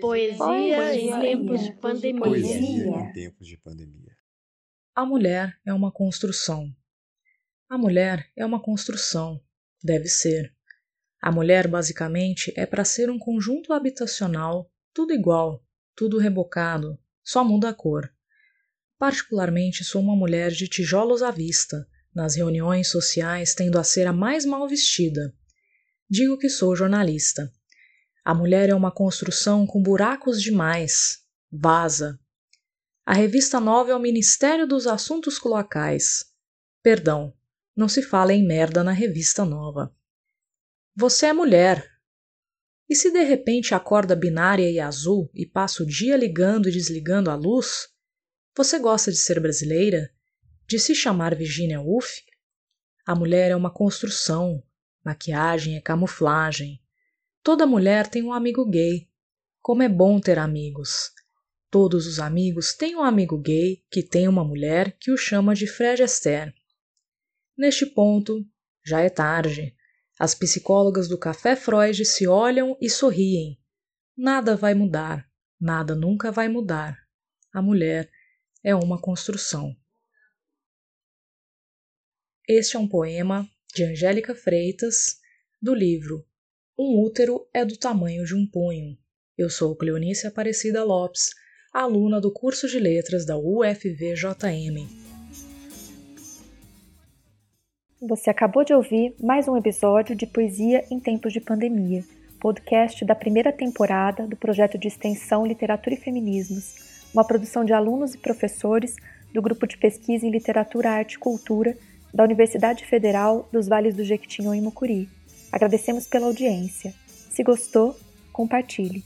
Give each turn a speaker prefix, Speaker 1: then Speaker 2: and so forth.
Speaker 1: Poesia,
Speaker 2: Poesia em tempos de pandemia.
Speaker 3: Poesia em tempos de pandemia.
Speaker 4: A mulher é uma construção. A mulher é uma construção. Deve ser. A mulher, basicamente, é para ser um conjunto habitacional, tudo igual, tudo rebocado, só muda a cor. Particularmente, sou uma mulher de tijolos à vista, nas reuniões sociais tendo a ser a mais mal vestida. Digo que sou jornalista. A mulher é uma construção com buracos demais. Vaza. A revista nova é o Ministério dos Assuntos Cloacais. Perdão, não se fala em merda na revista nova. Você é mulher. E se de repente acorda binária e azul e passa o dia ligando e desligando a luz? Você gosta de ser brasileira? De se chamar Virginia Woolf? A mulher é uma construção, maquiagem é camuflagem, Toda mulher tem um amigo gay. Como é bom ter amigos. Todos os amigos têm um amigo gay que tem uma mulher que o chama de Fred Astaire. Neste ponto, já é tarde. As psicólogas do Café Freud se olham e sorriem. Nada vai mudar. Nada nunca vai mudar. A mulher é uma construção. Este é um poema de Angélica Freitas, do livro um útero é do tamanho de um punho. Eu sou Cleonice Aparecida Lopes, aluna do curso de letras da UFVJM.
Speaker 5: Você acabou de ouvir mais um episódio de Poesia em Tempos de Pandemia, podcast da primeira temporada do projeto de extensão Literatura e Feminismos, uma produção de alunos e professores do grupo de pesquisa em Literatura, Arte e Cultura da Universidade Federal dos Vales do Jequitinhonha e Mucuri. Agradecemos pela audiência. Se gostou, compartilhe.